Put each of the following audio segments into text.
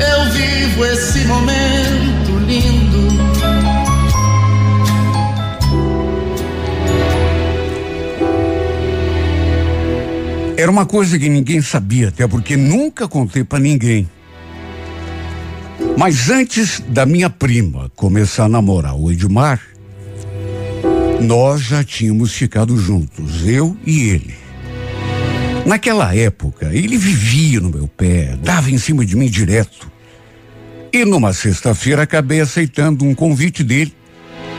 eu vivo esse momento lindo. Era uma coisa que ninguém sabia, até porque nunca contei para ninguém. Mas antes da minha prima começar a namorar o Edmar, nós já tínhamos ficado juntos, eu e ele. Naquela época, ele vivia no meu pé, dava em cima de mim direto. E numa sexta-feira acabei aceitando um convite dele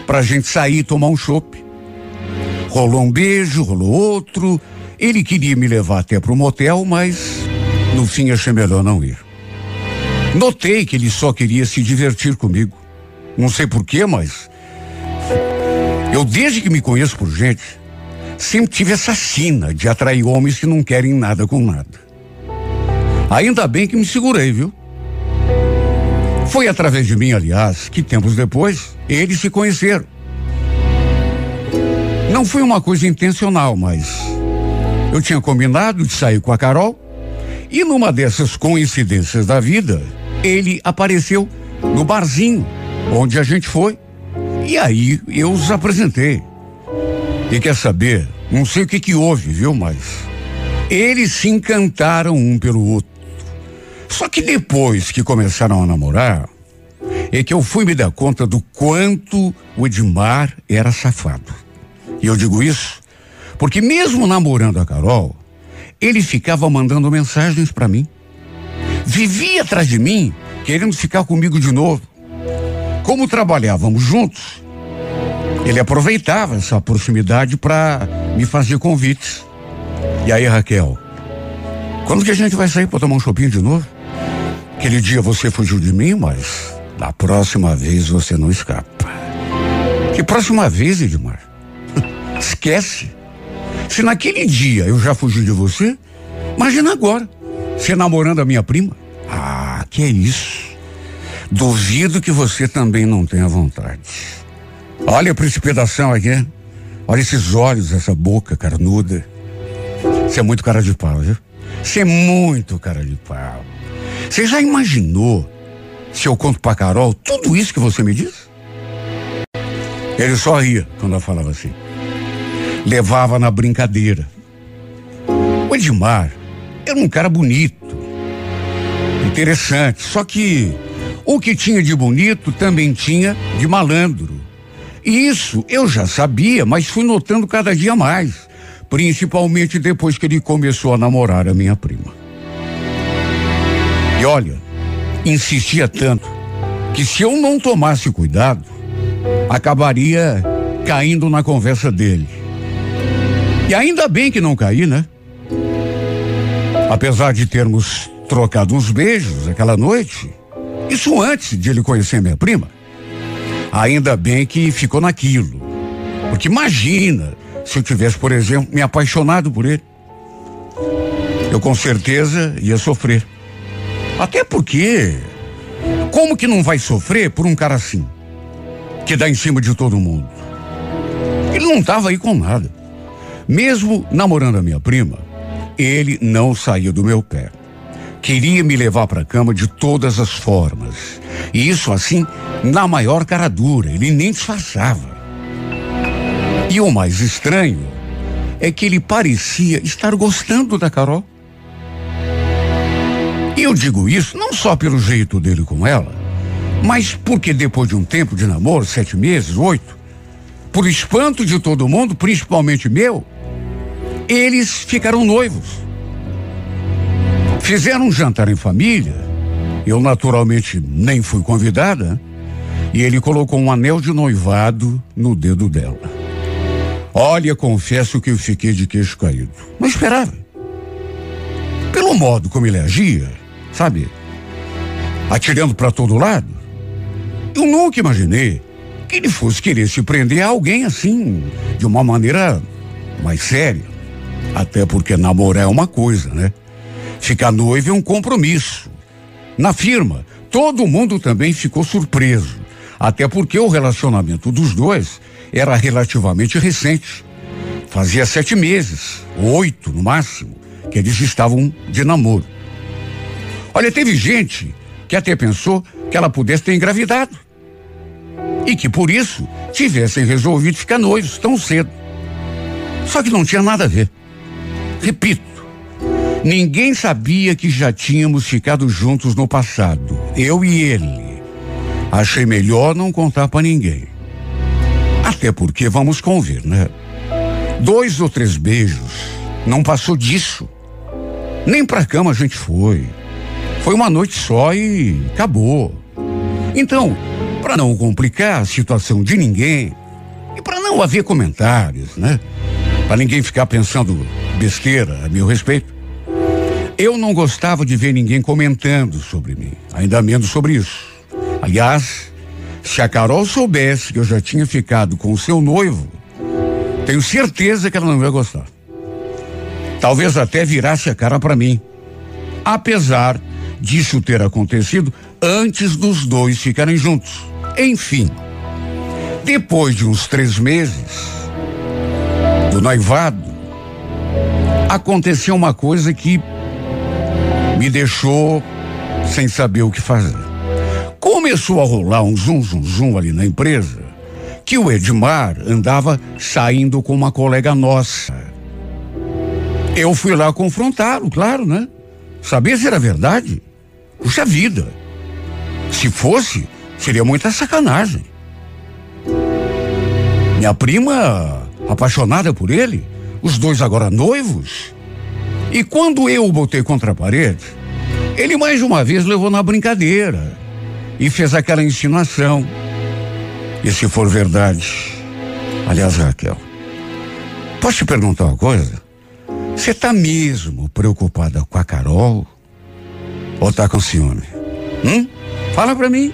para a gente sair tomar um chopp. Rolou um beijo, rolou outro. Ele queria me levar até para o motel, mas no fim achei melhor não ir. Notei que ele só queria se divertir comigo. Não sei porquê, mas eu desde que me conheço por gente, sempre tive essa sina de atrair homens que não querem nada com nada. Ainda bem que me segurei, viu? Foi através de mim, aliás, que tempos depois eles se conheceram. Não foi uma coisa intencional, mas eu tinha combinado de sair com a Carol e numa dessas coincidências da vida, ele apareceu no barzinho onde a gente foi. E aí eu os apresentei. E quer saber? Não sei o que que houve, viu? Mas eles se encantaram um pelo outro. Só que depois que começaram a namorar, é que eu fui me dar conta do quanto o Edmar era safado. E eu digo isso porque mesmo namorando a Carol, ele ficava mandando mensagens para mim. Vivia atrás de mim, querendo ficar comigo de novo. Como trabalhávamos juntos, ele aproveitava essa proximidade para me fazer convites. E aí, Raquel, quando que a gente vai sair para tomar um chopinho de novo? Aquele dia você fugiu de mim, mas da próxima vez você não escapa. Que próxima vez, Edmar? Esquece. Se naquele dia eu já fugi de você, imagina agora, você namorando a minha prima. Ah, que é isso. Duvido que você também não tenha vontade. Olha a precipitação aqui. Olha esses olhos, essa boca carnuda. Você é muito cara de pau, viu? Você é muito cara de pau. Você já imaginou se eu conto pra Carol tudo isso que você me diz? Ele só ria quando eu falava assim. Levava na brincadeira. O Edmar era um cara bonito, interessante, só que o que tinha de bonito também tinha de malandro. E isso eu já sabia, mas fui notando cada dia mais, principalmente depois que ele começou a namorar a minha prima. E olha, insistia tanto que se eu não tomasse cuidado, acabaria caindo na conversa dele. E ainda bem que não caí, né? Apesar de termos trocado uns beijos aquela noite, isso antes de ele conhecer minha prima. Ainda bem que ficou naquilo. Porque imagina se eu tivesse, por exemplo, me apaixonado por ele. Eu com certeza ia sofrer. Até porque, como que não vai sofrer por um cara assim? Que dá em cima de todo mundo. Ele não estava aí com nada. Mesmo namorando a minha prima, ele não saía do meu pé. Queria me levar para a cama de todas as formas. E isso assim, na maior cara dura, ele nem disfarçava. E o mais estranho é que ele parecia estar gostando da Carol. E eu digo isso não só pelo jeito dele com ela, mas porque depois de um tempo de namoro, sete meses, oito, por espanto de todo mundo, principalmente meu, eles ficaram noivos. Fizeram um jantar em família. Eu naturalmente nem fui convidada. E ele colocou um anel de noivado no dedo dela. Olha, confesso que eu fiquei de queixo caído. Não esperava. Pelo modo como ele agia, sabe? atirando para todo lado. Eu nunca imaginei que ele fosse querer se prender a alguém assim, de uma maneira mais séria. Até porque namorar é uma coisa, né? Ficar noivo é um compromisso. Na firma, todo mundo também ficou surpreso. Até porque o relacionamento dos dois era relativamente recente. Fazia sete meses, oito no máximo, que eles estavam de namoro. Olha, teve gente que até pensou que ela pudesse ter engravidado. E que por isso tivessem resolvido ficar noivos tão cedo. Só que não tinha nada a ver. Repito, ninguém sabia que já tínhamos ficado juntos no passado, eu e ele. Achei melhor não contar para ninguém. Até porque vamos convir, né? Dois ou três beijos, não passou disso. Nem pra cama a gente foi. Foi uma noite só e acabou. Então, para não complicar a situação de ninguém e para não haver comentários, né? Para ninguém ficar pensando besteira a meu respeito. Eu não gostava de ver ninguém comentando sobre mim, ainda menos sobre isso. Aliás, se a Carol soubesse que eu já tinha ficado com o seu noivo, tenho certeza que ela não ia gostar. Talvez até virasse a cara para mim. Apesar disso ter acontecido antes dos dois ficarem juntos. Enfim, depois de uns três meses do noivado, aconteceu uma coisa que me deixou sem saber o que fazer. Começou a rolar um zum zum zum ali na empresa que o Edmar andava saindo com uma colega nossa. Eu fui lá confrontá-lo, claro, né? Saber se era verdade. Puxa vida. Se fosse, seria muita sacanagem. Minha prima, apaixonada por ele, os dois agora noivos. E quando eu o botei contra a parede, ele mais uma vez levou na brincadeira e fez aquela insinuação. E se for verdade, aliás, Raquel, posso te perguntar uma coisa? Você está mesmo preocupada com a Carol? Ou tá com ciúme? Hum? Fala pra mim.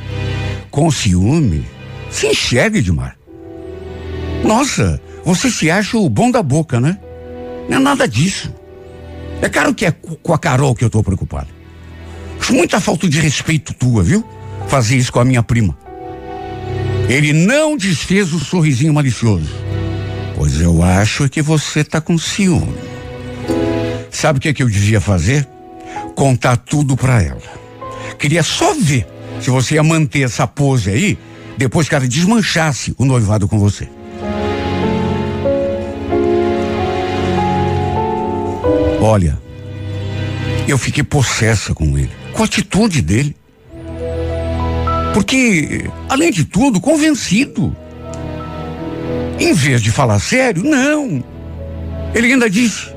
Com ciúme? Se enxerga, Edmar. Nossa, você se acha o bom da boca, né? Não é nada disso. É claro que é com a Carol que eu tô preocupado. Acho muita falta de respeito tua, viu? Fazer isso com a minha prima. Ele não desfez o sorrisinho malicioso. Pois eu acho que você tá com ciúme. Sabe o que, é que eu devia fazer? contar tudo para ela. Queria só ver se você ia manter essa pose aí depois que ela desmanchasse o noivado com você. Olha, eu fiquei possessa com ele, com a atitude dele. Porque, além de tudo, convencido. Em vez de falar sério, não. Ele ainda disse: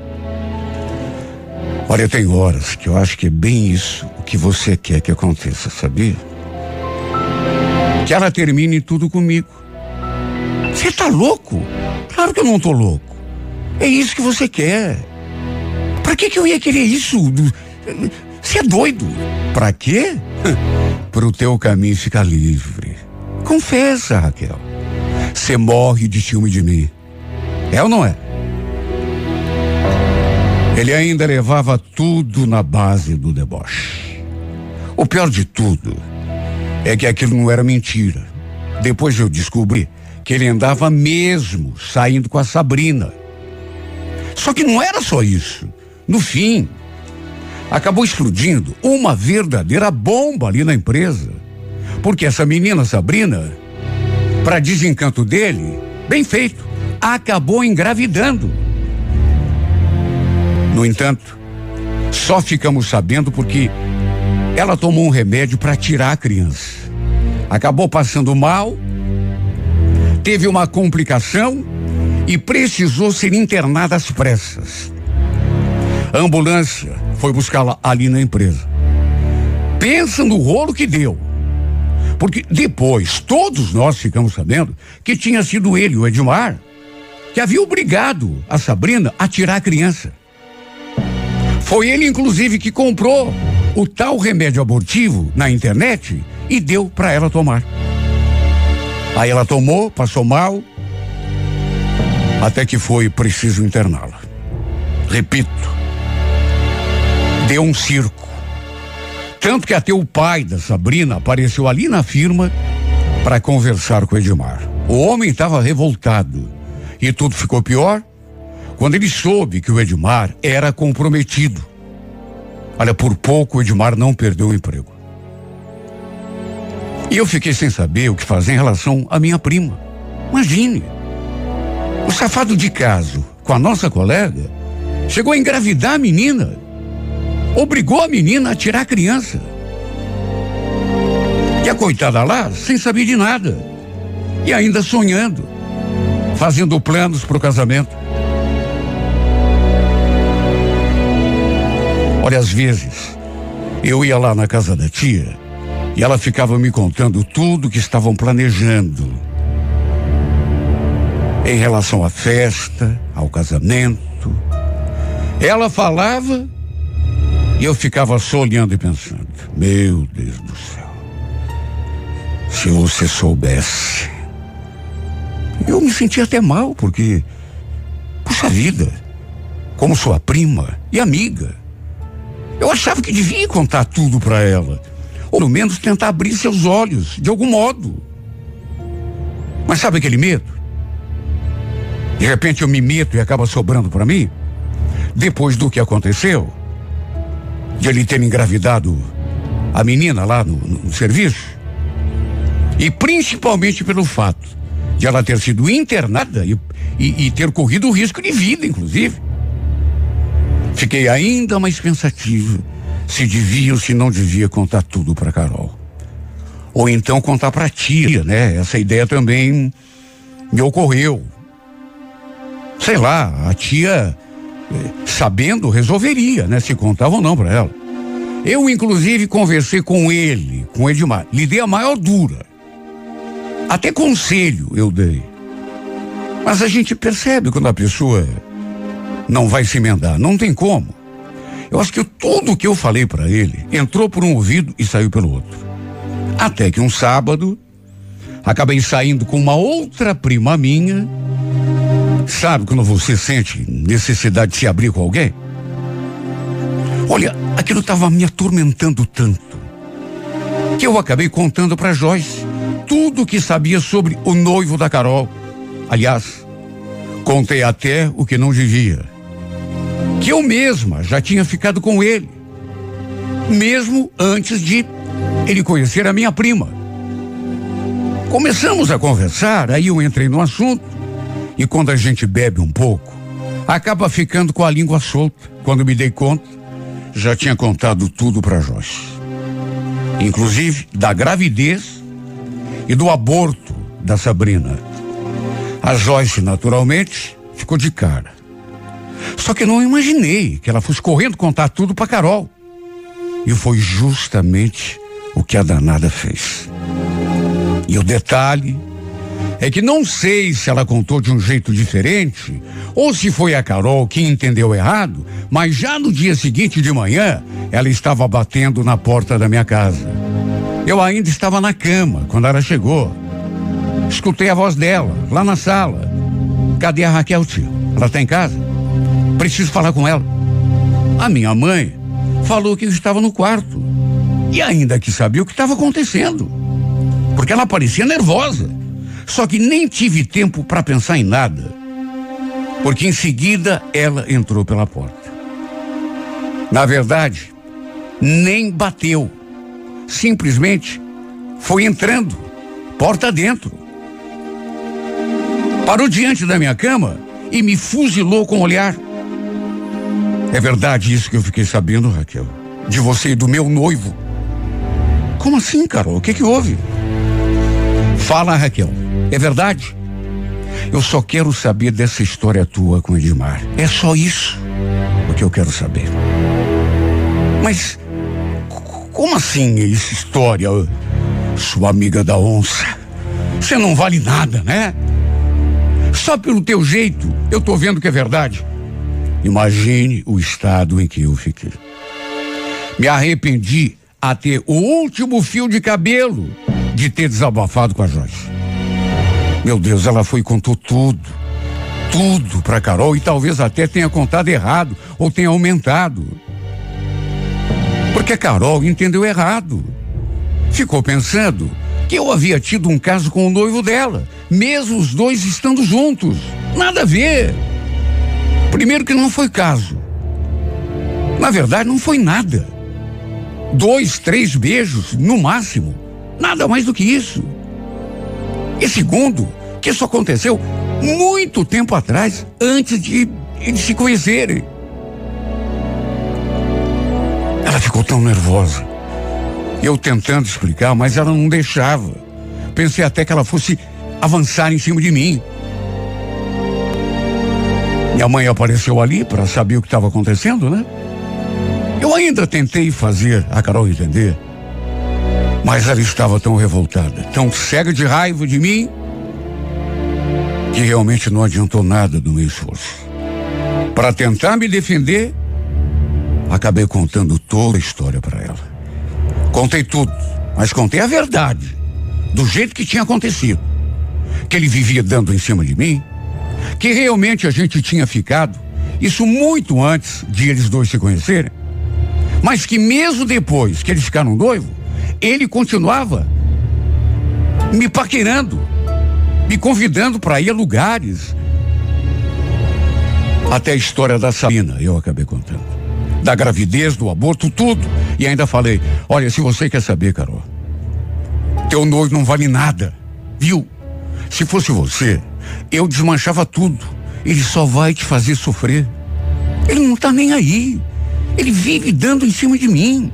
Olha, tem horas que eu acho que é bem isso o que você quer que aconteça, sabia? Que ela termine tudo comigo. Você tá louco? Claro que eu não tô louco. É isso que você quer. Pra que que eu ia querer isso? Você é doido. Pra quê? Pro teu caminho ficar livre. Confessa, Raquel. Você morre de ciúme de mim. É ou não é? Ele ainda levava tudo na base do deboche. O pior de tudo é que aquilo não era mentira. Depois eu descobri que ele andava mesmo saindo com a Sabrina. Só que não era só isso. No fim, acabou explodindo uma verdadeira bomba ali na empresa. Porque essa menina Sabrina, para desencanto dele, bem feito, acabou engravidando. No entanto, só ficamos sabendo porque ela tomou um remédio para tirar a criança. Acabou passando mal, teve uma complicação e precisou ser internada às pressas. A ambulância foi buscá-la ali na empresa. Pensa no rolo que deu. Porque depois todos nós ficamos sabendo que tinha sido ele, o Edmar, que havia obrigado a Sabrina a tirar a criança. Foi ele, inclusive, que comprou o tal remédio abortivo na internet e deu para ela tomar. Aí ela tomou, passou mal, até que foi preciso interná-la. Repito, deu um circo. Tanto que até o pai da Sabrina apareceu ali na firma para conversar com Edmar. O homem estava revoltado. E tudo ficou pior quando ele soube que o Edmar era comprometido. Olha, por pouco o Edmar não perdeu o emprego. E eu fiquei sem saber o que fazer em relação à minha prima. Imagine. O safado de caso com a nossa colega chegou a engravidar a menina. Obrigou a menina a tirar a criança. E a coitada lá, sem saber de nada. E ainda sonhando, fazendo planos para o casamento. Às vezes, eu ia lá na casa da tia e ela ficava me contando tudo que estavam planejando em relação à festa, ao casamento. Ela falava e eu ficava só olhando e pensando: Meu Deus do céu, se você soubesse. Eu me sentia até mal, porque, puxa vida, como sua prima e amiga, eu achava que devia contar tudo para ela. Ou pelo menos tentar abrir seus olhos, de algum modo. Mas sabe aquele medo? De repente eu me meto e acaba sobrando para mim? Depois do que aconteceu, de ele ter engravidado a menina lá no, no serviço, e principalmente pelo fato de ela ter sido internada e, e, e ter corrido risco de vida, inclusive. Fiquei ainda mais pensativo se devia ou se não devia contar tudo para Carol. Ou então contar para tia, né? Essa ideia também me ocorreu. Sei lá, a tia, eh, sabendo, resolveria, né? Se contava ou não para ela. Eu, inclusive, conversei com ele, com Edmar. Lhe dei a maior dura. Até conselho eu dei. Mas a gente percebe quando a pessoa não vai se emendar. Não tem como. Eu acho que tudo que eu falei para ele entrou por um ouvido e saiu pelo outro. Até que um sábado, acabei saindo com uma outra prima minha. Sabe quando você sente necessidade de se abrir com alguém? Olha, aquilo estava me atormentando tanto que eu acabei contando para Joyce tudo o que sabia sobre o noivo da Carol. Aliás, contei até o que não devia que eu mesma já tinha ficado com ele, mesmo antes de ele conhecer a minha prima. Começamos a conversar, aí eu entrei no assunto, e quando a gente bebe um pouco, acaba ficando com a língua solta. Quando me dei conta, já tinha contado tudo para Joyce. Inclusive da gravidez e do aborto da Sabrina. A Joyce, naturalmente, ficou de cara. Só que não imaginei que ela fosse correndo contar tudo para Carol. E foi justamente o que a danada fez. E o detalhe é que não sei se ela contou de um jeito diferente ou se foi a Carol que entendeu errado, mas já no dia seguinte de manhã ela estava batendo na porta da minha casa. Eu ainda estava na cama quando ela chegou. Escutei a voz dela lá na sala. Cadê a Raquel, tio? Ela está em casa? Preciso falar com ela. A minha mãe falou que eu estava no quarto. E ainda que sabia o que estava acontecendo. Porque ela parecia nervosa. Só que nem tive tempo para pensar em nada. Porque em seguida ela entrou pela porta. Na verdade, nem bateu. Simplesmente foi entrando, porta dentro. Parou diante da minha cama e me fuzilou com o olhar. É verdade isso que eu fiquei sabendo, Raquel? De você e do meu noivo. Como assim, Carol? O que que houve? Fala, Raquel. É verdade? Eu só quero saber dessa história tua com Edmar. É só isso o que eu quero saber. Mas como assim essa história, sua amiga da onça? Você não vale nada, né? Só pelo teu jeito, eu tô vendo que é verdade. Imagine o estado em que eu fiquei. Me arrependi até o último fio de cabelo de ter desabafado com a Joyce. Meu Deus, ela foi e contou tudo. Tudo para Carol e talvez até tenha contado errado ou tenha aumentado. Porque a Carol entendeu errado. Ficou pensando que eu havia tido um caso com o noivo dela, mesmo os dois estando juntos. Nada a ver. Primeiro que não foi caso. Na verdade, não foi nada. Dois, três beijos, no máximo. Nada mais do que isso. E segundo, que isso aconteceu muito tempo atrás, antes de eles se conhecerem. Ela ficou tão nervosa. Eu tentando explicar, mas ela não deixava. Pensei até que ela fosse avançar em cima de mim. Minha mãe apareceu ali para saber o que estava acontecendo, né? Eu ainda tentei fazer a Carol entender, mas ela estava tão revoltada, tão cega de raiva de mim, que realmente não adiantou nada do meu esforço. Para tentar me defender, acabei contando toda a história para ela. Contei tudo, mas contei a verdade, do jeito que tinha acontecido. Que ele vivia dando em cima de mim, que realmente a gente tinha ficado, isso muito antes de eles dois se conhecerem, mas que mesmo depois que eles ficaram noivos, ele continuava me paquerando, me convidando para ir a lugares. Até a história da Sabina eu acabei contando. Da gravidez, do aborto, tudo. E ainda falei: olha, se você quer saber, Carol, teu noivo não vale nada, viu? Se fosse você, eu desmanchava tudo. Ele só vai te fazer sofrer. Ele não tá nem aí. Ele vive dando em cima de mim.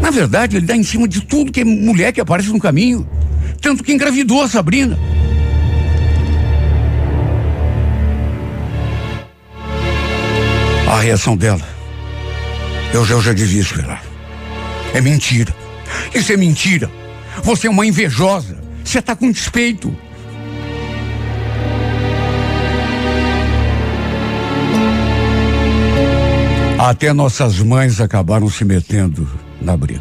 Na verdade, ele dá em cima de tudo que é mulher que aparece no caminho. Tanto que engravidou a Sabrina. A reação dela, eu já, eu já devia esperar. É mentira. Isso é mentira. Você é uma invejosa. Você está com despeito. Até nossas mães acabaram se metendo na briga.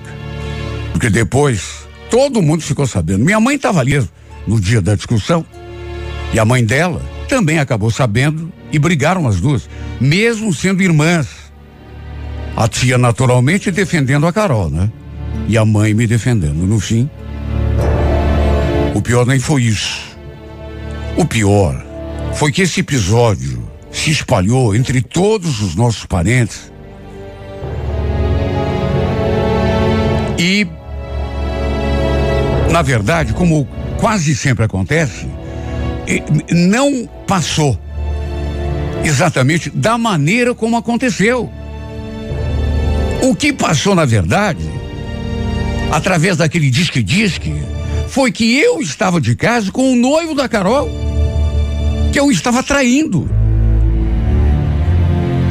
Porque depois, todo mundo ficou sabendo. Minha mãe estava ali no dia da discussão. E a mãe dela também acabou sabendo e brigaram as duas, mesmo sendo irmãs. A tia naturalmente defendendo a Carol, né? E a mãe me defendendo. No fim, o pior nem foi isso. O pior foi que esse episódio se espalhou entre todos os nossos parentes E, na verdade, como quase sempre acontece, não passou exatamente da maneira como aconteceu. O que passou, na verdade, através daquele disque-disque, foi que eu estava de casa com o noivo da Carol, que eu estava traindo.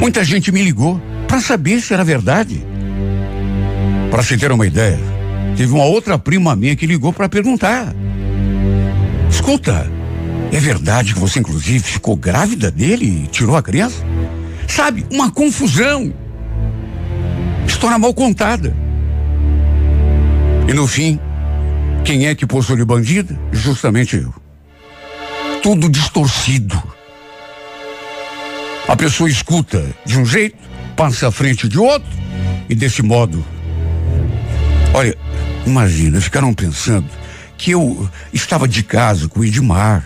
Muita gente me ligou para saber se era verdade. Para se ter uma ideia, teve uma outra prima minha que ligou para perguntar. Escuta, é verdade que você inclusive ficou grávida dele e tirou a criança? Sabe, uma confusão. História mal contada. E no fim, quem é que possui de bandida? Justamente eu. Tudo distorcido. A pessoa escuta de um jeito, passa à frente de outro, e desse modo Olha, imagina, ficaram pensando que eu estava de casa com o Edmar,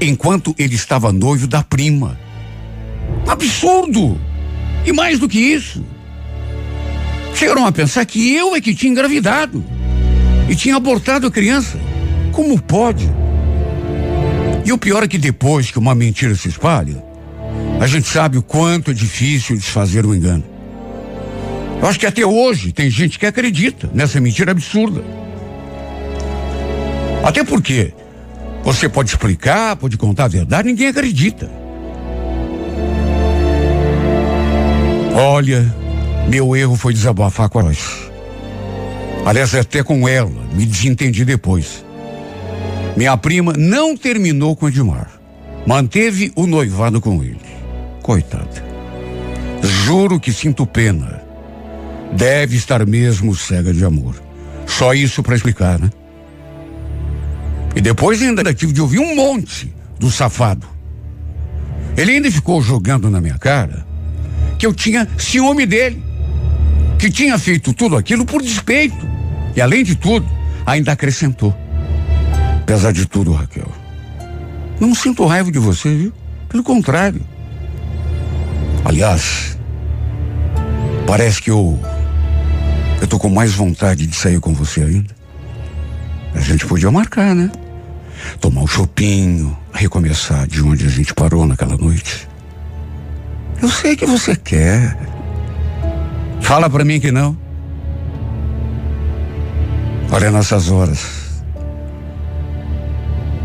enquanto ele estava noivo da prima. Absurdo! E mais do que isso, chegaram a pensar que eu é que tinha engravidado e tinha abortado a criança. Como pode? E o pior é que depois que uma mentira se espalha, a gente sabe o quanto é difícil desfazer o engano. Eu acho que até hoje tem gente que acredita nessa mentira absurda. Até porque você pode explicar, pode contar a verdade, ninguém acredita. Olha, meu erro foi desabafar com a. Aliás, até com ela, me desentendi depois. Minha prima não terminou com Edmar. Manteve o noivado com ele. Coitada. Juro que sinto pena Deve estar mesmo cega de amor. Só isso para explicar, né? E depois ainda tive de ouvir um monte do safado. Ele ainda ficou jogando na minha cara que eu tinha ciúme dele, que tinha feito tudo aquilo por despeito. E além de tudo, ainda acrescentou. Apesar de tudo, Raquel, não sinto raiva de você, viu? Pelo contrário. Aliás, parece que eu. Eu tô com mais vontade de sair com você ainda. A gente podia marcar, né? Tomar um chopinho, recomeçar de onde a gente parou naquela noite. Eu sei que você quer. Fala para mim que não. Olha nessas horas.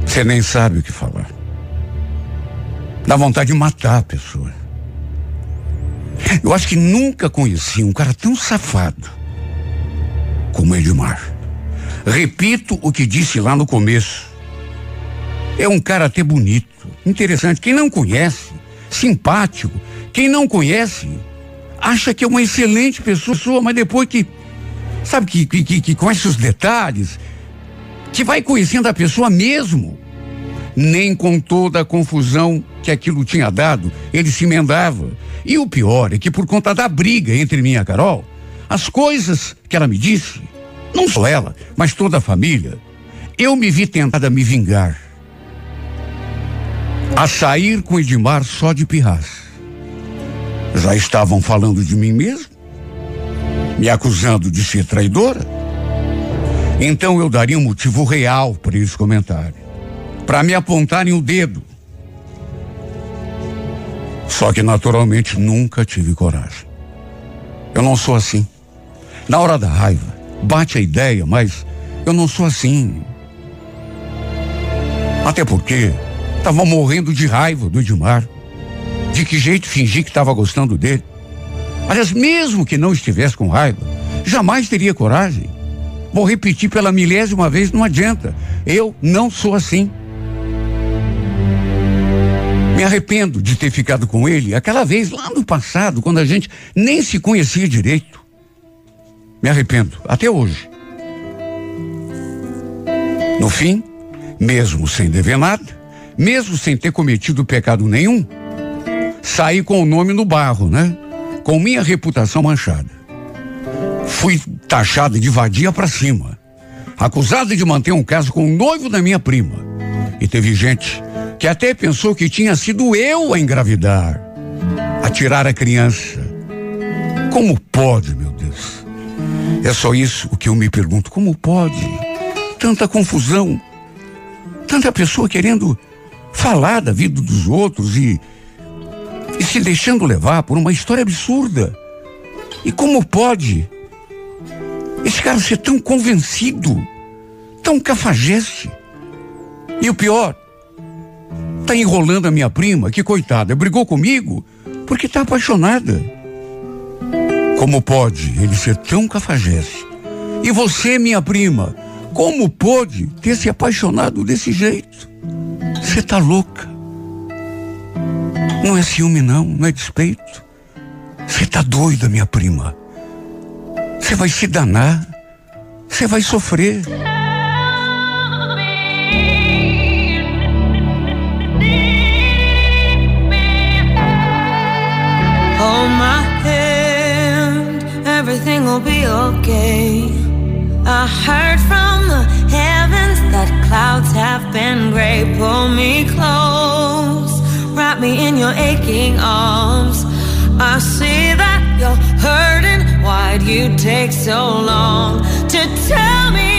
Você nem sabe o que falar. Dá vontade de matar a pessoa. Eu acho que nunca conheci um cara tão safado como Edmar. Repito o que disse lá no começo. É um cara até bonito, interessante. Quem não conhece, simpático. Quem não conhece, acha que é uma excelente pessoa, mas depois que, sabe, que, que, que conhece os detalhes, que vai conhecendo a pessoa mesmo, nem com toda a confusão que aquilo tinha dado, ele se emendava. E o pior é que por conta da briga entre mim e a Carol, as coisas que ela me disse, não só ela, mas toda a família, eu me vi tentada a me vingar. A sair com Edmar só de pirraça. Já estavam falando de mim mesmo? Me acusando de ser traidora? Então eu daria um motivo real para eles comentarem para me apontarem o dedo. Só que naturalmente nunca tive coragem. Eu não sou assim. Na hora da raiva, bate a ideia, mas eu não sou assim. Até porque estava morrendo de raiva do Edmar. De que jeito fingi que estava gostando dele? Aliás, mesmo que não estivesse com raiva, jamais teria coragem. Vou repetir pela milésima vez, não adianta. Eu não sou assim. Me arrependo de ter ficado com ele aquela vez lá no passado, quando a gente nem se conhecia direito. Me arrependo, até hoje. No fim, mesmo sem dever nada, mesmo sem ter cometido pecado nenhum, saí com o nome no barro, né? Com minha reputação manchada. Fui taxada de vadia para cima, acusada de manter um caso com o noivo da minha prima. E teve gente que até pensou que tinha sido eu a engravidar, a tirar a criança. Como pode, meu? É só isso o que eu me pergunto. Como pode? Tanta confusão, tanta pessoa querendo falar da vida dos outros e, e se deixando levar por uma história absurda. E como pode esse cara ser tão convencido, tão cafajeste? E o pior, Tá enrolando a minha prima, que coitada, brigou comigo porque tá apaixonada. Como pode ele ser tão cafajeste? E você, minha prima, como pode ter se apaixonado desse jeito? Você tá louca. Não é ciúme, não, não é despeito. Você tá doida, minha prima. Você vai se danar. Você vai sofrer. Will be okay. I heard from the heavens that clouds have been gray. Pull me close, wrap me in your aching arms. I see that you're hurting. Why'd you take so long to tell me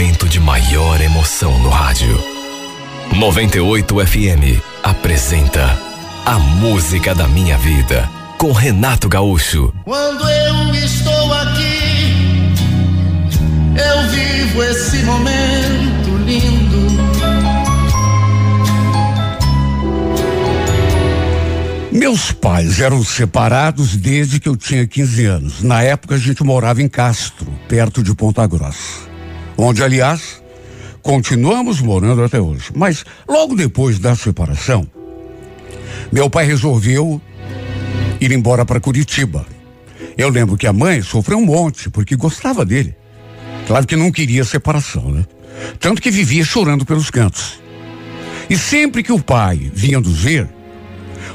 momento de maior emoção no rádio. 98 FM apresenta A Música da Minha Vida com Renato Gaúcho. Quando eu estou aqui, eu vivo esse momento lindo. Meus pais eram separados desde que eu tinha 15 anos. Na época a gente morava em Castro, perto de Ponta Grossa. Onde, aliás, continuamos morando até hoje. Mas logo depois da separação, meu pai resolveu ir embora para Curitiba. Eu lembro que a mãe sofreu um monte porque gostava dele. Claro que não queria separação, né? Tanto que vivia chorando pelos cantos. E sempre que o pai vinha nos ver,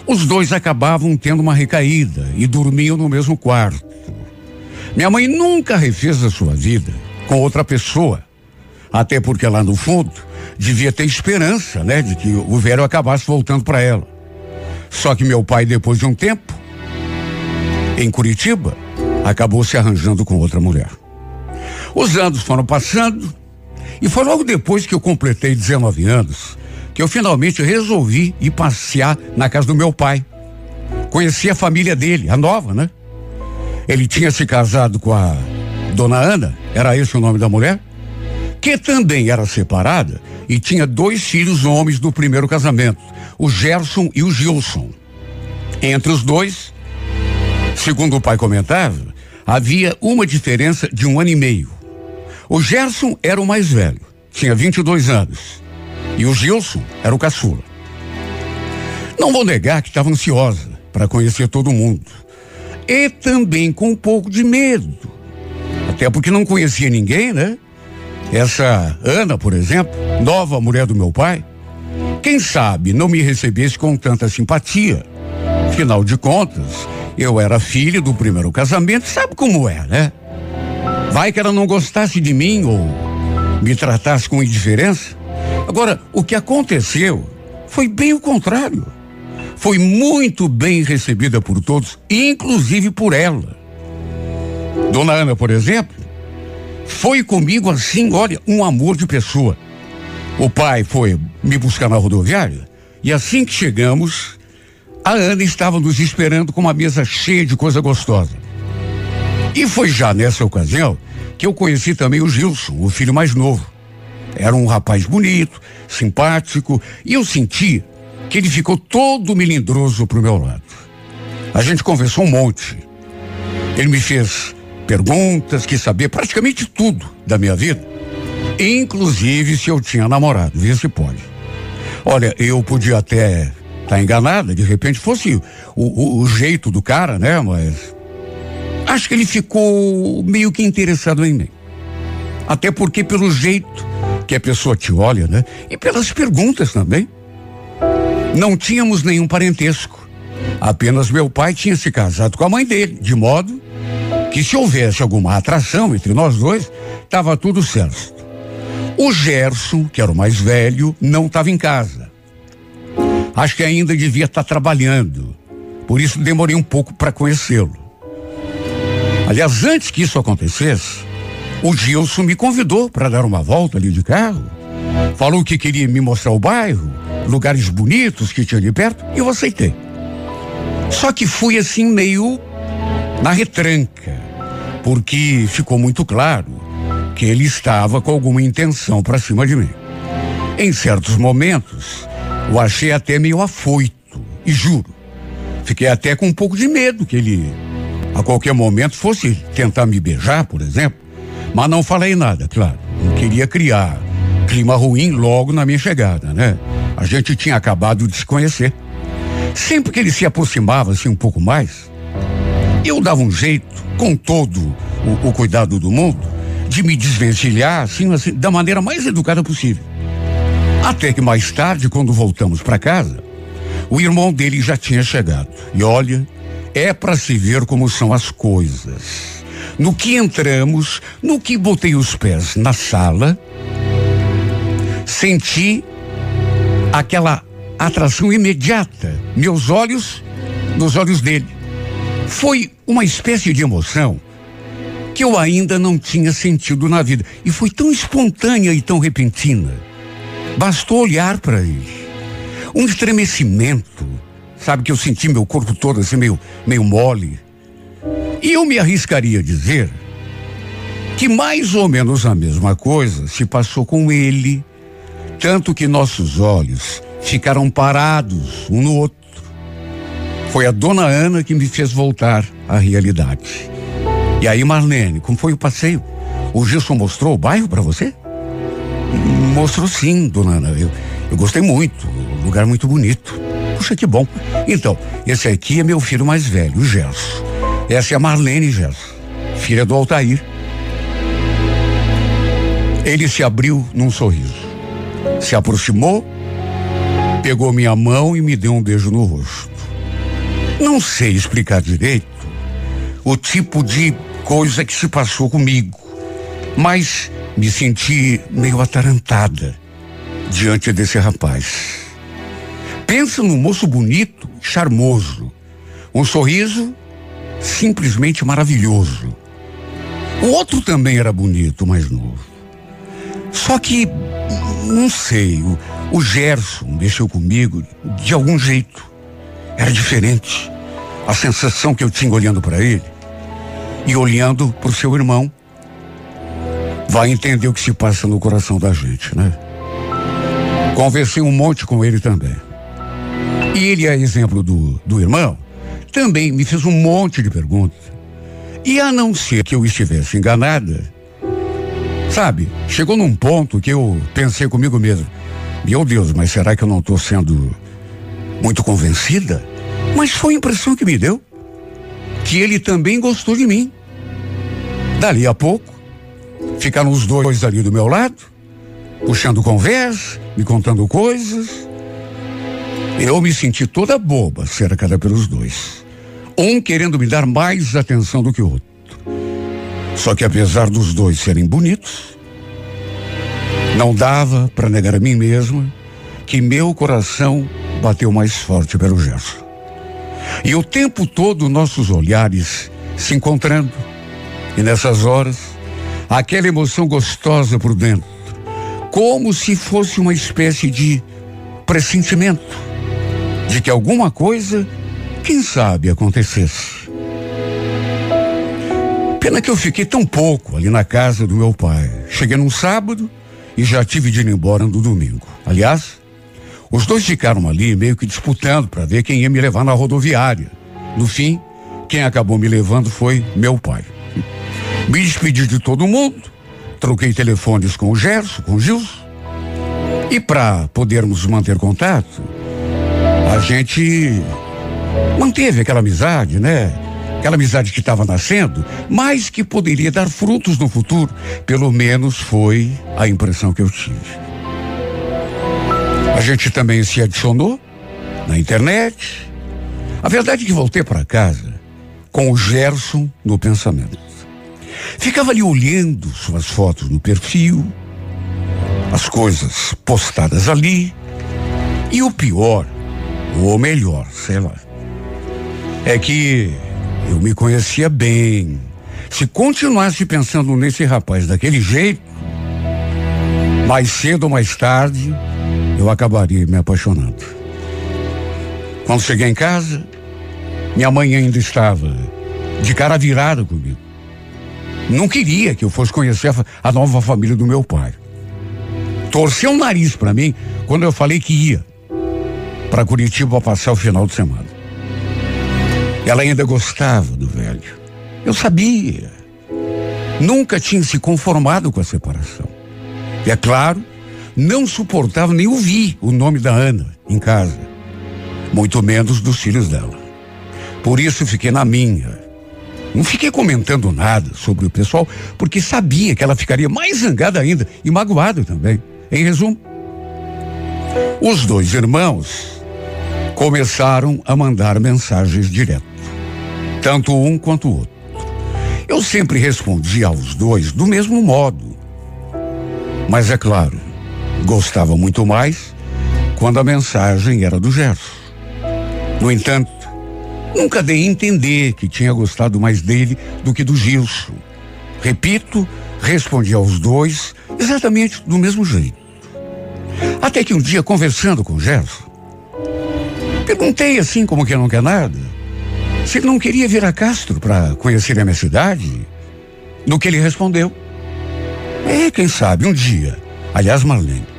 os dois acabavam tendo uma recaída e dormiam no mesmo quarto. Minha mãe nunca refez a sua vida com outra pessoa. Até porque lá no fundo devia ter esperança, né, de que o velho acabasse voltando para ela. Só que meu pai, depois de um tempo, em Curitiba, acabou se arranjando com outra mulher. Os anos foram passando e foi logo depois que eu completei 19 anos que eu finalmente resolvi ir passear na casa do meu pai. Conheci a família dele, a nova, né? Ele tinha se casado com a dona Ana, era esse o nome da mulher, que também era separada e tinha dois filhos homens do primeiro casamento, o Gerson e o Gilson. Entre os dois, segundo o pai comentava, havia uma diferença de um ano e meio. O Gerson era o mais velho, tinha 22 anos. E o Gilson era o caçula. Não vou negar que estava ansiosa para conhecer todo mundo. E também com um pouco de medo. Até porque não conhecia ninguém, né? Essa Ana, por exemplo, nova mulher do meu pai, quem sabe não me recebesse com tanta simpatia. Afinal de contas, eu era filho do primeiro casamento, sabe como é, né? Vai que ela não gostasse de mim ou me tratasse com indiferença? Agora, o que aconteceu foi bem o contrário. Foi muito bem recebida por todos, inclusive por ela. Dona Ana, por exemplo, foi comigo assim, olha, um amor de pessoa. O pai foi me buscar na rodoviária e assim que chegamos, a Ana estava nos esperando com uma mesa cheia de coisa gostosa. E foi já nessa ocasião que eu conheci também o Gilson, o filho mais novo. Era um rapaz bonito, simpático, e eu senti que ele ficou todo melindroso pro meu lado. A gente conversou um monte. Ele me fez perguntas, quis saber praticamente tudo da minha vida, inclusive se eu tinha namorado, vê se pode. Olha, eu podia até estar tá enganada, de repente fosse o, o, o jeito do cara, né? Mas acho que ele ficou meio que interessado em mim. Até porque, pelo jeito, que a pessoa te olha, né? E pelas perguntas também. Não tínhamos nenhum parentesco. Apenas meu pai tinha se casado com a mãe dele, de modo que se houvesse alguma atração entre nós dois, estava tudo certo. O Gerson, que era o mais velho, não estava em casa. Acho que ainda devia estar tá trabalhando. Por isso demorei um pouco para conhecê-lo. Aliás, antes que isso acontecesse, o Gilson me convidou para dar uma volta ali de carro. Falou que queria me mostrar o bairro, lugares bonitos que tinha ali perto, e eu aceitei. Só que fui assim meio na retranca, porque ficou muito claro que ele estava com alguma intenção para cima de mim. Em certos momentos, o achei até meio afoito, e juro, fiquei até com um pouco de medo que ele a qualquer momento fosse tentar me beijar, por exemplo. Mas não falei nada, claro. Não queria criar clima ruim logo na minha chegada, né? A gente tinha acabado de se conhecer. Sempre que ele se aproximava assim um pouco mais, eu dava um jeito, com todo o, o cuidado do mundo, de me desvencilhar assim, assim, da maneira mais educada possível. Até que mais tarde, quando voltamos para casa, o irmão dele já tinha chegado. E olha, é para se ver como são as coisas. No que entramos, no que botei os pés na sala, senti aquela atração imediata, meus olhos nos olhos dele. Foi uma espécie de emoção que eu ainda não tinha sentido na vida. E foi tão espontânea e tão repentina. Bastou olhar para ele. Um estremecimento, Sabe que eu senti meu corpo todo assim meio, meio mole. E eu me arriscaria a dizer que mais ou menos a mesma coisa se passou com ele, tanto que nossos olhos ficaram parados um no outro. Foi a dona Ana que me fez voltar à realidade. E aí, Marlene, como foi o passeio? O Gilson mostrou o bairro para você? Mostrou sim, dona Ana. Eu, eu gostei muito. Lugar muito bonito. Puxa, que bom. Então, esse aqui é meu filho mais velho, o Gerson. Essa é a Marlene Gerson, filha do Altair. Ele se abriu num sorriso. Se aproximou, pegou minha mão e me deu um beijo no rosto. Não sei explicar direito o tipo de coisa que se passou comigo, mas me senti meio atarantada diante desse rapaz. Pensa num moço bonito, charmoso. Um sorriso simplesmente maravilhoso. O outro também era bonito, mais novo. Só que, não sei, o, o Gerson mexeu comigo de algum jeito. Era diferente. A sensação que eu tinha olhando para ele e olhando para o seu irmão. Vai entender o que se passa no coração da gente, né? Conversei um monte com ele também. E ele, a exemplo do, do irmão, também me fez um monte de perguntas. E a não ser que eu estivesse enganada, sabe, chegou num ponto que eu pensei comigo mesmo: meu Deus, mas será que eu não estou sendo muito convencida? Mas foi a impressão que me deu que ele também gostou de mim. Dali a pouco, ficaram os dois ali do meu lado, puxando conversa, me contando coisas. Eu me senti toda boba, cercada pelos dois. Um querendo me dar mais atenção do que o outro. Só que apesar dos dois serem bonitos, não dava para negar a mim mesma que meu coração bateu mais forte pelo Gerson. E o tempo todo nossos olhares se encontrando. E nessas horas, aquela emoção gostosa por dentro, como se fosse uma espécie de pressentimento de que alguma coisa, quem sabe, acontecesse. Pena que eu fiquei tão pouco ali na casa do meu pai. Cheguei num sábado e já tive de ir embora no domingo. Aliás, os dois ficaram ali meio que disputando para ver quem ia me levar na rodoviária. No fim, quem acabou me levando foi meu pai. Me despedi de todo mundo, troquei telefones com o Gerson, com o Gilson. E para podermos manter contato, a gente manteve aquela amizade, né? aquela amizade que estava nascendo, mas que poderia dar frutos no futuro. Pelo menos foi a impressão que eu tive. A gente também se adicionou na internet. A verdade é que voltei para casa com o Gerson no pensamento. Ficava ali olhando suas fotos no perfil, as coisas postadas ali, e o pior, ou melhor, sei lá, é que eu me conhecia bem. Se continuasse pensando nesse rapaz daquele jeito, mais cedo ou mais tarde, eu acabaria me apaixonando. Quando cheguei em casa, minha mãe ainda estava de cara virada comigo. Não queria que eu fosse conhecer a, nova família do meu pai. Torceu o nariz para mim quando eu falei que ia para Curitiba passar o final de semana. Ela ainda gostava do velho. Eu sabia. Nunca tinha se conformado com a separação. E é claro, não suportava nem ouvir o nome da Ana em casa, muito menos dos filhos dela. Por isso fiquei na minha. Não fiquei comentando nada sobre o pessoal, porque sabia que ela ficaria mais zangada ainda e magoada também. Em resumo, os dois irmãos começaram a mandar mensagens direto, tanto um quanto o outro. Eu sempre respondia aos dois do mesmo modo. Mas é claro, gostava muito mais quando a mensagem era do Gerson. No entanto, nunca dei a entender que tinha gostado mais dele do que do Gilson. Repito, respondi aos dois exatamente do mesmo jeito. Até que um dia, conversando com o Gerson, perguntei assim como que não quer nada, se ele não queria vir a Castro para conhecer a minha cidade. No que ele respondeu: É, quem sabe, um dia. Aliás, Marlene,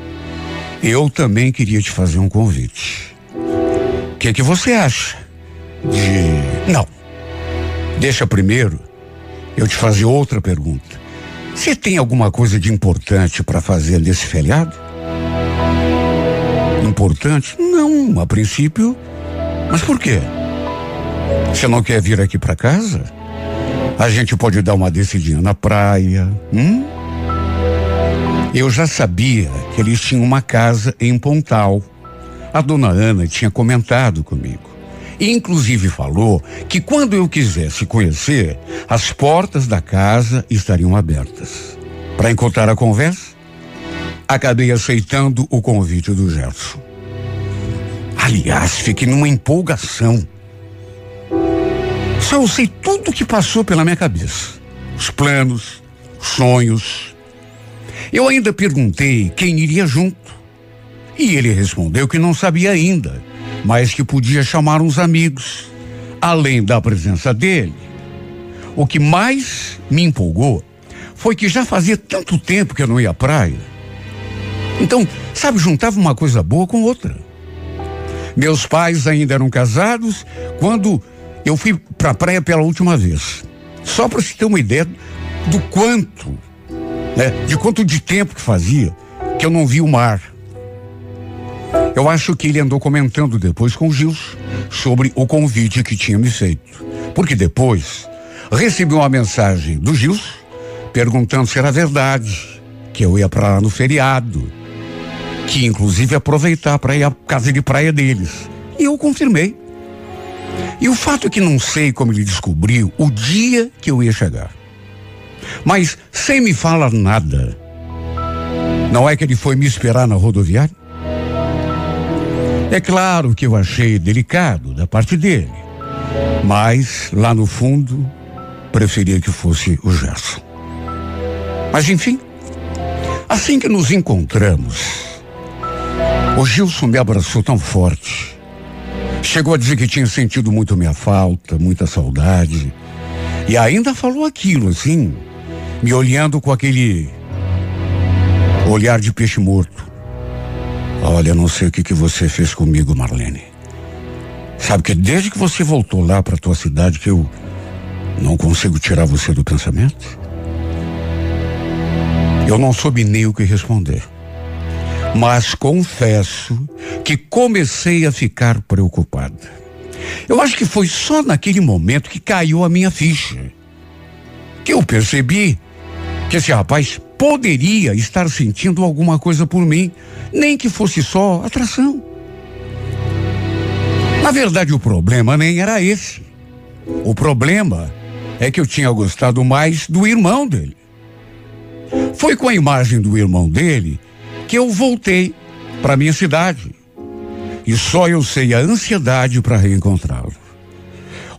eu também queria te fazer um convite. O que, que você acha de. Não. Deixa primeiro eu te fazer outra pergunta. Você tem alguma coisa de importante para fazer nesse feriado? Importante? Não, a princípio. Mas por quê? Você não quer vir aqui para casa? A gente pode dar uma descidinha na praia, hum? Eu já sabia que eles tinham uma casa em Pontal. A dona Ana tinha comentado comigo. Inclusive falou que quando eu quisesse conhecer, as portas da casa estariam abertas. Para encontrar a conversa, acabei aceitando o convite do Gerson. Aliás, fiquei numa empolgação. Só eu sei tudo o que passou pela minha cabeça. Os planos, sonhos. Eu ainda perguntei quem iria junto. E ele respondeu que não sabia ainda, mas que podia chamar uns amigos. Além da presença dele, o que mais me empolgou foi que já fazia tanto tempo que eu não ia à praia. Então, sabe, juntava uma coisa boa com outra. Meus pais ainda eram casados quando eu fui para a praia pela última vez. Só para você ter uma ideia do quanto, né, de quanto de tempo que fazia que eu não vi o mar. Eu acho que ele andou comentando depois com o Gilson sobre o convite que tinha me feito. Porque depois recebi uma mensagem do Gilson perguntando se era verdade que eu ia para lá no feriado que inclusive aproveitar para ir à casa de praia deles. E eu confirmei. E o fato é que não sei como ele descobriu o dia que eu ia chegar. Mas sem me falar nada. Não é que ele foi me esperar na rodoviária? É claro que eu achei delicado da parte dele. Mas, lá no fundo, preferia que fosse o Gerson. Mas enfim, assim que nos encontramos, o Gilson me abraçou tão forte. Chegou a dizer que tinha sentido muito minha falta, muita saudade. E ainda falou aquilo, assim, me olhando com aquele olhar de peixe morto. Olha, não sei o que, que você fez comigo, Marlene. Sabe que desde que você voltou lá para tua cidade que eu não consigo tirar você do pensamento? Eu não soube nem o que responder mas confesso que comecei a ficar preocupada. Eu acho que foi só naquele momento que caiu a minha ficha. Que eu percebi que esse rapaz poderia estar sentindo alguma coisa por mim, nem que fosse só atração. Na verdade, o problema nem era esse. O problema é que eu tinha gostado mais do irmão dele. Foi com a imagem do irmão dele que eu voltei para minha cidade. E só eu sei a ansiedade para reencontrá-lo.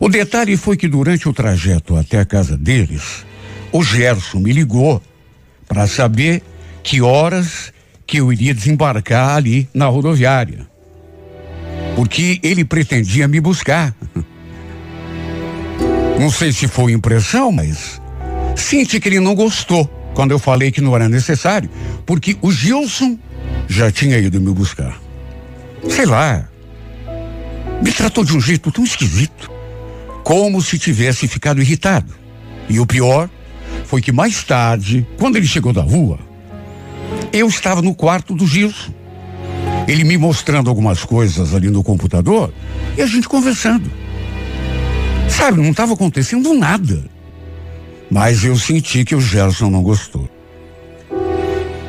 O detalhe foi que durante o trajeto até a casa deles, o Gerson me ligou para saber que horas que eu iria desembarcar ali na rodoviária. Porque ele pretendia me buscar. Não sei se foi impressão, mas senti que ele não gostou quando eu falei que não era necessário, porque o Gilson já tinha ido me buscar. Sei lá. Me tratou de um jeito tão esquisito, como se tivesse ficado irritado. E o pior foi que mais tarde, quando ele chegou da rua, eu estava no quarto do Gilson. Ele me mostrando algumas coisas ali no computador e a gente conversando. Sabe, não estava acontecendo nada. Mas eu senti que o Gerson não gostou.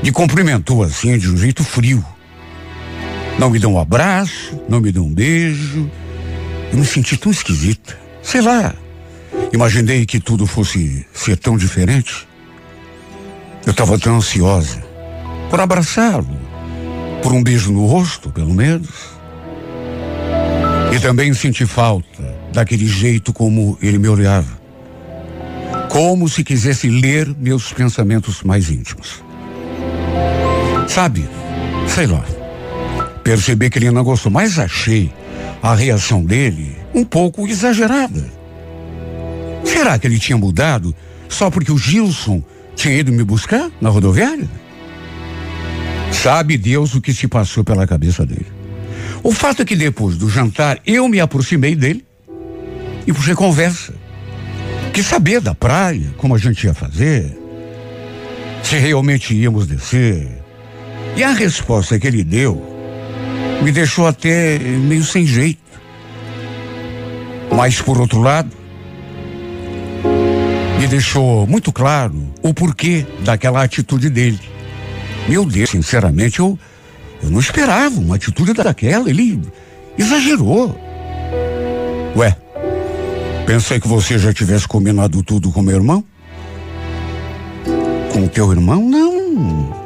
Me cumprimentou assim, de um jeito frio. Não me deu um abraço, não me deu um beijo. Eu me senti tão esquisita. Sei lá. Imaginei que tudo fosse ser tão diferente. Eu estava tão ansiosa por abraçá-lo, por um beijo no rosto, pelo menos. E também senti falta daquele jeito como ele me olhava. Como se quisesse ler meus pensamentos mais íntimos. Sabe, sei lá. Percebi que ele não gostou, mas achei a reação dele um pouco exagerada. Será que ele tinha mudado só porque o Gilson tinha ido me buscar na rodoviária? Sabe Deus o que se passou pela cabeça dele. O fato é que depois do jantar eu me aproximei dele e puxei conversa. Quis saber da praia, como a gente ia fazer, se realmente íamos descer. E a resposta que ele deu me deixou até meio sem jeito. Mas, por outro lado, me deixou muito claro o porquê daquela atitude dele. Meu Deus, sinceramente, eu, eu não esperava uma atitude daquela. Ele exagerou. Ué, pensei que você já tivesse combinado tudo com meu irmão? Com o teu irmão? Não.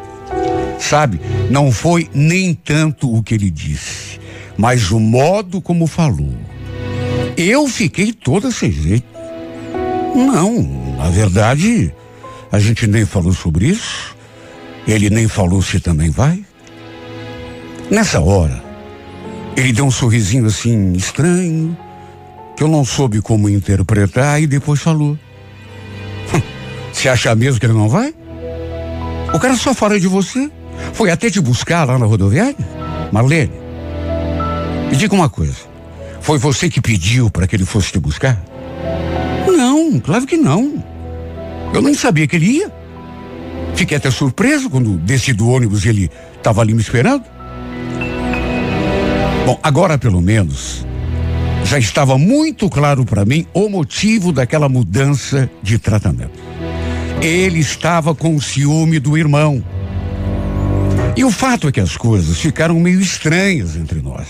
Sabe, não foi nem tanto o que ele disse, mas o modo como falou. Eu fiquei toda sem jeito. Não, na verdade, a gente nem falou sobre isso. Ele nem falou se também vai. Nessa hora, ele deu um sorrisinho assim estranho, que eu não soube como interpretar e depois falou. Você acha mesmo que ele não vai? O cara só fala de você. Foi até te buscar lá na rodoviária? Marlene, me diga uma coisa. Foi você que pediu para que ele fosse te buscar? Não, claro que não. Eu nem sabia que ele ia. Fiquei até surpreso quando desci do ônibus e ele estava ali me esperando. Bom, agora pelo menos já estava muito claro para mim o motivo daquela mudança de tratamento. Ele estava com ciúme do irmão. E o fato é que as coisas ficaram meio estranhas entre nós.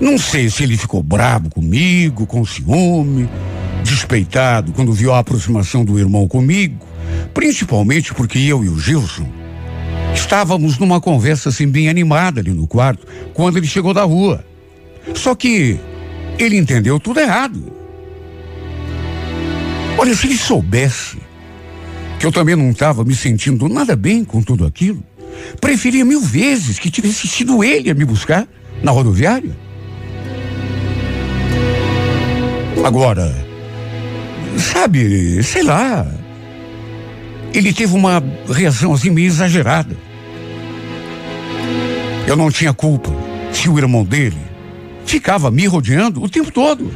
Não sei se ele ficou bravo comigo, com ciúme, despeitado quando viu a aproximação do irmão comigo, principalmente porque eu e o Gilson estávamos numa conversa assim bem animada ali no quarto quando ele chegou da rua. Só que ele entendeu tudo errado. Olha, se ele soubesse que eu também não estava me sentindo nada bem com tudo aquilo, preferia mil vezes que tivesse sido ele a me buscar na rodoviária. Agora, sabe, sei lá, ele teve uma reação assim meio exagerada. Eu não tinha culpa se o irmão dele ficava me rodeando o tempo todo.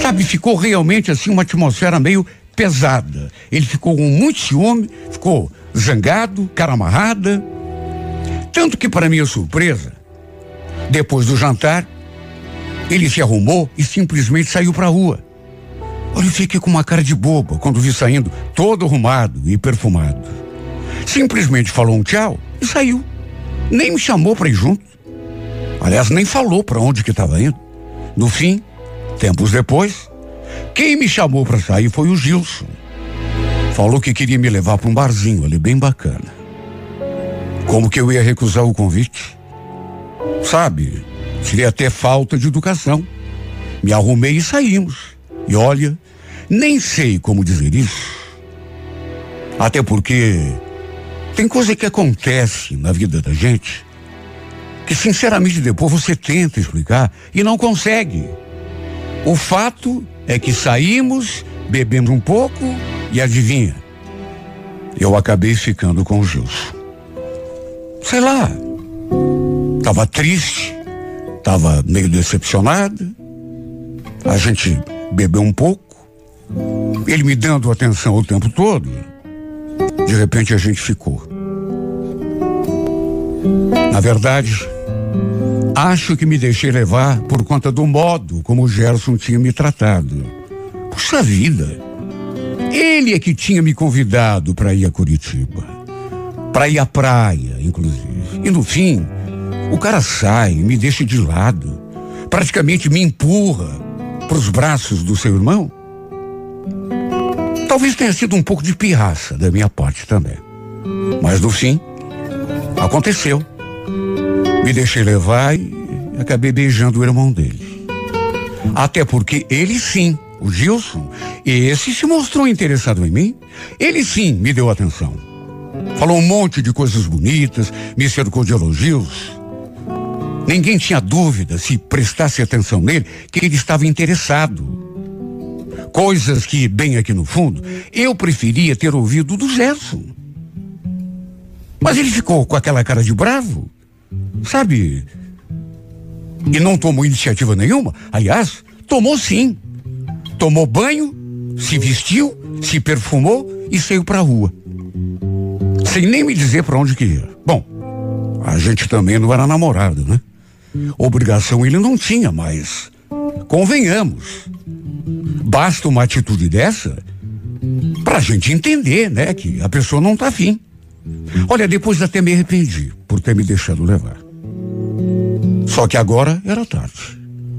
Sabe, ficou realmente assim uma atmosfera meio pesada. Ele ficou com muito ciúme, ficou zangado, cara amarrada. Tanto que, para minha surpresa, depois do jantar, Ele se arrumou e simplesmente saiu para a rua. Olha, eu fiquei com uma cara de boba quando vi saindo todo arrumado e perfumado. Simplesmente falou um tchau e saiu. Nem me chamou para ir junto. Aliás, nem falou para onde que estava indo. No fim, tempos depois, quem me chamou para sair foi o Gilson. Falou que queria me levar para um barzinho ali bem bacana. Como que eu ia recusar o convite? Sabe, seria até falta de educação. Me arrumei e saímos. E olha, nem sei como dizer isso. Até porque tem coisa que acontece na vida da gente que sinceramente depois você tenta explicar e não consegue. O fato é que saímos, bebemos um pouco e adivinha? Eu acabei ficando com o Gilson. Sei lá. Tava triste, tava meio decepcionado. A gente bebeu um pouco. Ele me dando atenção o tempo todo. De repente a gente ficou. Na verdade, acho que me deixei levar por conta do modo como o Gerson tinha me tratado. Puxa vida. Ele é que tinha me convidado para ir a Curitiba. Para ir à praia, inclusive. E no fim, o cara sai, me deixa de lado. Praticamente me empurra para os braços do seu irmão. Talvez tenha sido um pouco de pirraça da minha parte também. Mas no fim, aconteceu. Me deixei levar e acabei beijando o irmão dele. Até porque ele sim o Gilson, esse se mostrou interessado em mim. Ele sim me deu atenção. Falou um monte de coisas bonitas, me cercou de elogios. Ninguém tinha dúvida, se prestasse atenção nele, que ele estava interessado. Coisas que, bem aqui no fundo, eu preferia ter ouvido do Gerson. Mas ele ficou com aquela cara de bravo, sabe? E não tomou iniciativa nenhuma. Aliás, tomou sim. Tomou banho, se vestiu, se perfumou e saiu para a rua. Sem nem me dizer para onde que ia. Bom, a gente também não era namorado, né? Obrigação ele não tinha, mas convenhamos. Basta uma atitude dessa pra gente entender, né, que a pessoa não tá afim. Olha, depois até me arrependi por ter me deixado levar. Só que agora era tarde.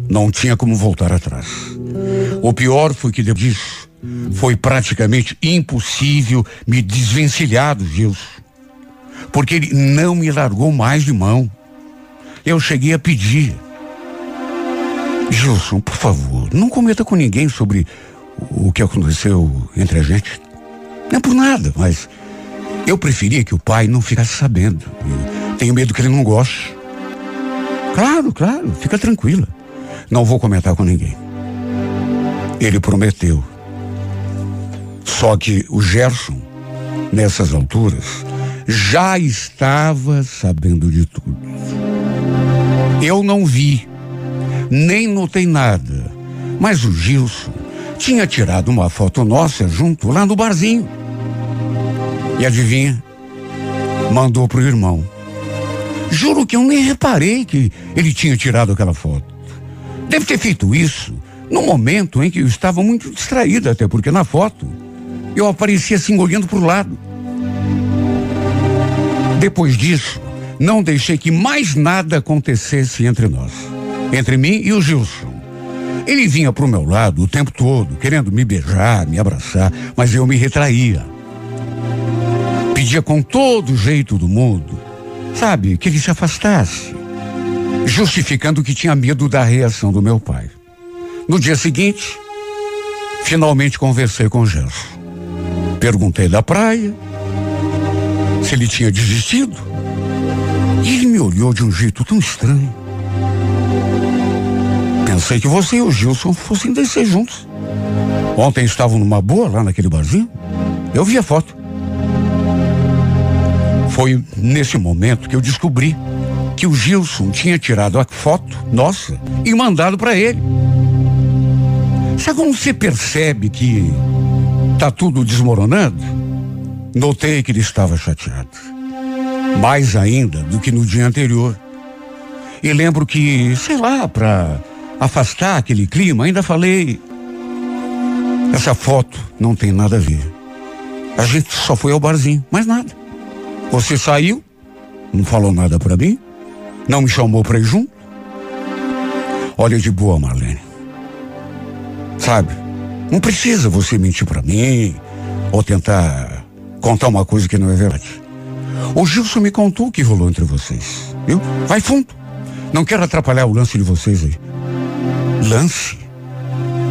Não tinha como voltar atrás. O pior foi que depois disso, foi praticamente impossível me desvencilhar do Gilson. Porque ele não me largou mais de mão. Eu cheguei a pedir. Gilson, por favor, não cometa com ninguém sobre o que aconteceu entre a gente. Não é por nada, mas eu preferia que o pai não ficasse sabendo. Eu tenho medo que ele não goste. Claro, claro, fica tranquila. Não vou comentar com ninguém. Ele prometeu. Só que o Gerson, nessas alturas, já estava sabendo de tudo. Eu não vi, nem notei nada, mas o Gilson tinha tirado uma foto nossa junto lá no barzinho. E adivinha? Mandou pro irmão. Juro que eu nem reparei que ele tinha tirado aquela foto. Deve ter feito isso no momento em que eu estava muito distraída, até porque na foto eu aparecia assim olhando para o lado. Depois disso, não deixei que mais nada acontecesse entre nós, entre mim e o Gilson. Ele vinha para o meu lado o tempo todo, querendo me beijar, me abraçar, mas eu me retraía. Pedia com todo o jeito do mundo, sabe, que ele se afastasse justificando que tinha medo da reação do meu pai. No dia seguinte, finalmente conversei com o Gerson. Perguntei da praia, se ele tinha desistido. E ele me olhou de um jeito tão estranho. Pensei que você e o Gilson fossem descer juntos. Ontem estavam numa boa lá naquele barzinho. Eu vi a foto. Foi nesse momento que eu descobri que o Gilson tinha tirado a foto nossa e mandado para ele. Sabe como você percebe que tá tudo desmoronando? Notei que ele estava chateado. Mais ainda do que no dia anterior. E lembro que, sei lá, para afastar aquele clima, ainda falei. Essa foto não tem nada a ver. A gente só foi ao barzinho, mais nada. Você saiu, não falou nada para mim, não me chamou pra ir junto. Olha de boa, Marlene. Sabe? Não precisa você mentir para mim ou tentar contar uma coisa que não é verdade. O Gilson me contou o que rolou entre vocês, viu? Vai fundo. Não quero atrapalhar o lance de vocês aí. Lance?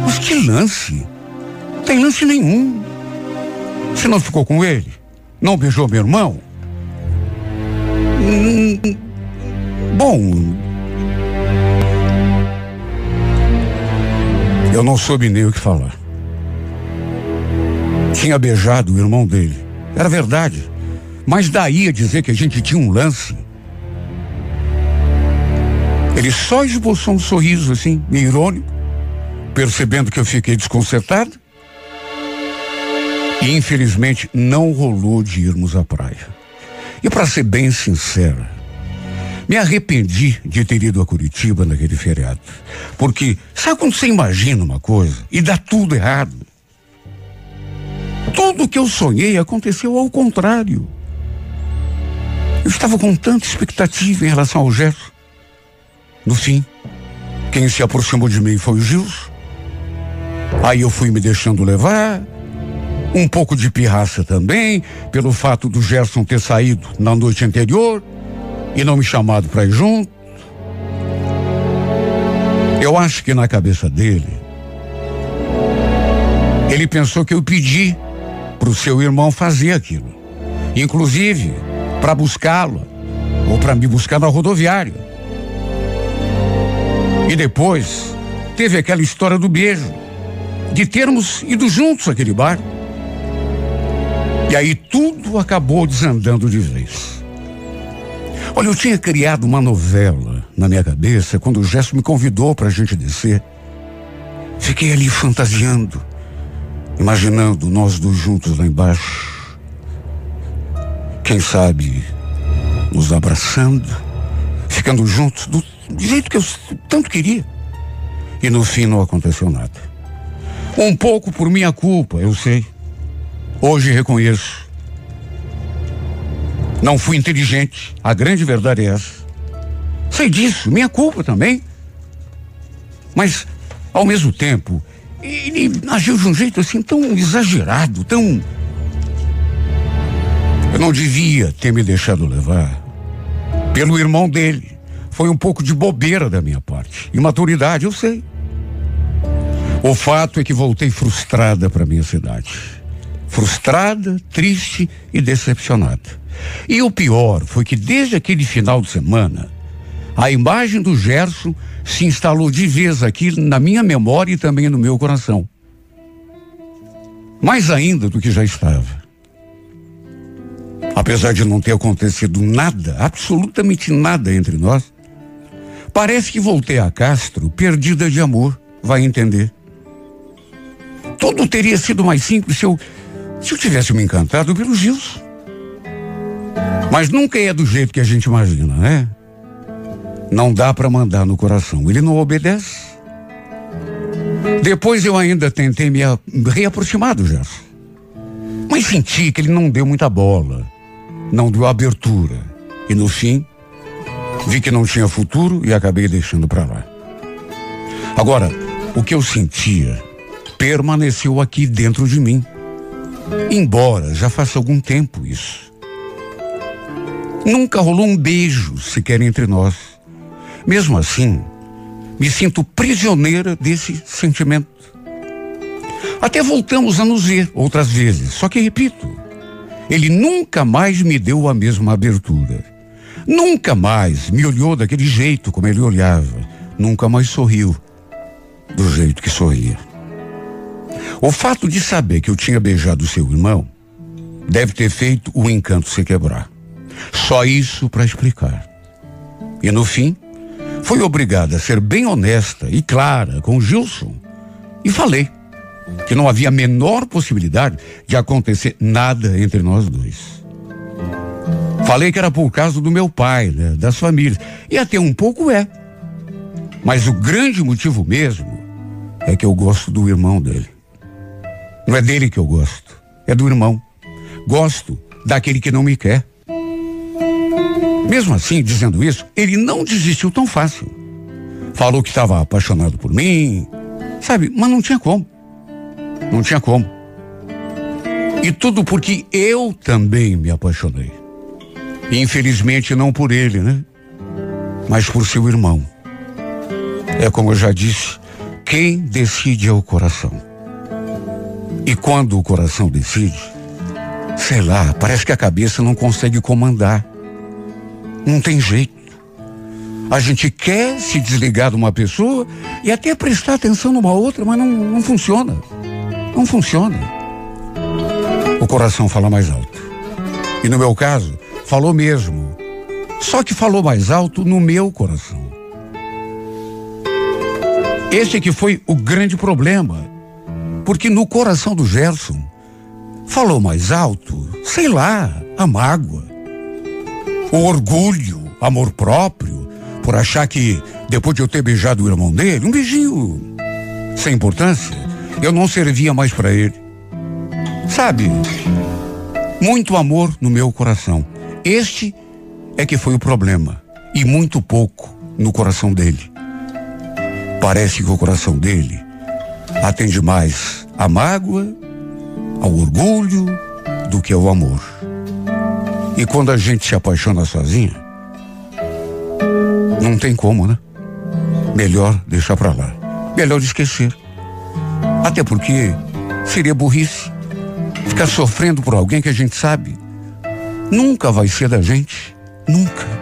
Mas que lance? Não tem lance nenhum. Você não ficou com ele? Não beijou meu irmão? Bom. Eu não soube nem o que falar. Tinha beijado o irmão dele. Era verdade. Mas daí a dizer que a gente tinha um lance. Ele só esboçou um sorriso assim, meio irônico, percebendo que eu fiquei desconcertado. E infelizmente não rolou de irmos à praia. E para ser bem sincera, me arrependi de ter ido a Curitiba naquele feriado. Porque, sabe quando você imagina uma coisa e dá tudo errado? Tudo que eu sonhei aconteceu ao contrário. Eu estava com tanta expectativa em relação ao Gerson. No fim, quem se aproximou de mim foi o Gilson. Aí eu fui me deixando levar. Um pouco de pirraça também, pelo fato do Gerson ter saído na noite anterior e não me chamado para ir junto. Eu acho que na cabeça dele, ele pensou que eu pedi para o seu irmão fazer aquilo. Inclusive, para buscá-lo ou para me buscar na rodoviária. E depois teve aquela história do beijo, de termos ido juntos àquele bar. E aí tudo acabou desandando de vez. Olha, eu tinha criado uma novela na minha cabeça quando o Gesto me convidou para a gente descer. Fiquei ali fantasiando, imaginando nós dois juntos lá embaixo quem sabe nos abraçando, ficando juntos do jeito que eu tanto queria. E no fim não aconteceu nada. Um pouco por minha culpa, eu sei. Hoje reconheço. Não fui inteligente. A grande verdade é essa. Sei disso, minha culpa também. Mas, ao mesmo tempo, ele agiu de um jeito assim tão exagerado, tão eu não devia ter me deixado levar pelo irmão dele. Foi um pouco de bobeira da minha parte. Imaturidade, eu sei. O fato é que voltei frustrada para minha cidade. Frustrada, triste e decepcionada. E o pior foi que desde aquele final de semana, a imagem do Gerson se instalou de vez aqui na minha memória e também no meu coração. Mais ainda do que já estava. Apesar de não ter acontecido nada, absolutamente nada entre nós, parece que voltei a Castro perdida de amor, vai entender. Tudo teria sido mais simples se eu, se eu tivesse me encantado pelo Gilson. Mas nunca é do jeito que a gente imagina, né? Não dá para mandar no coração. Ele não obedece. Depois eu ainda tentei me reaproximar do Gerson. Mas senti que ele não deu muita bola não deu abertura. E no fim, vi que não tinha futuro e acabei deixando para lá. Agora, o que eu sentia permaneceu aqui dentro de mim. Embora já faça algum tempo isso. Nunca rolou um beijo sequer entre nós. Mesmo assim, me sinto prisioneira desse sentimento. Até voltamos a nos ver outras vezes, só que repito, ele nunca mais me deu a mesma abertura. Nunca mais me olhou daquele jeito como ele olhava. Nunca mais sorriu do jeito que sorria. O fato de saber que eu tinha beijado seu irmão deve ter feito o encanto se quebrar. Só isso para explicar. E no fim, fui obrigada a ser bem honesta e clara com Gilson. E falei que não havia a menor possibilidade de acontecer nada entre nós dois. Falei que era por causa do meu pai, né, das famílias. E até um pouco é. Mas o grande motivo mesmo é que eu gosto do irmão dele. Não é dele que eu gosto, é do irmão. Gosto daquele que não me quer. Mesmo assim, dizendo isso, ele não desistiu tão fácil. Falou que estava apaixonado por mim, sabe, mas não tinha como. Não tinha como. E tudo porque eu também me apaixonei. Infelizmente não por ele, né? Mas por seu irmão. É como eu já disse, quem decide é o coração. E quando o coração decide, sei lá, parece que a cabeça não consegue comandar. Não tem jeito. A gente quer se desligar de uma pessoa e até prestar atenção numa outra, mas não, não funciona. Não funciona. O coração fala mais alto. E no meu caso, falou mesmo. Só que falou mais alto no meu coração. Esse que foi o grande problema. Porque no coração do Gerson, falou mais alto, sei lá, a mágoa, o orgulho, amor próprio, por achar que depois de eu ter beijado o irmão dele, um beijinho sem importância, eu não servia mais para ele. Sabe? Muito amor no meu coração. Este é que foi o problema. E muito pouco no coração dele. Parece que o coração dele atende mais à mágoa, ao orgulho, do que ao amor. E quando a gente se apaixona sozinha, não tem como, né? Melhor deixar pra lá. Melhor esquecer. Até porque seria burrice ficar sofrendo por alguém que a gente sabe nunca vai ser da gente. Nunca.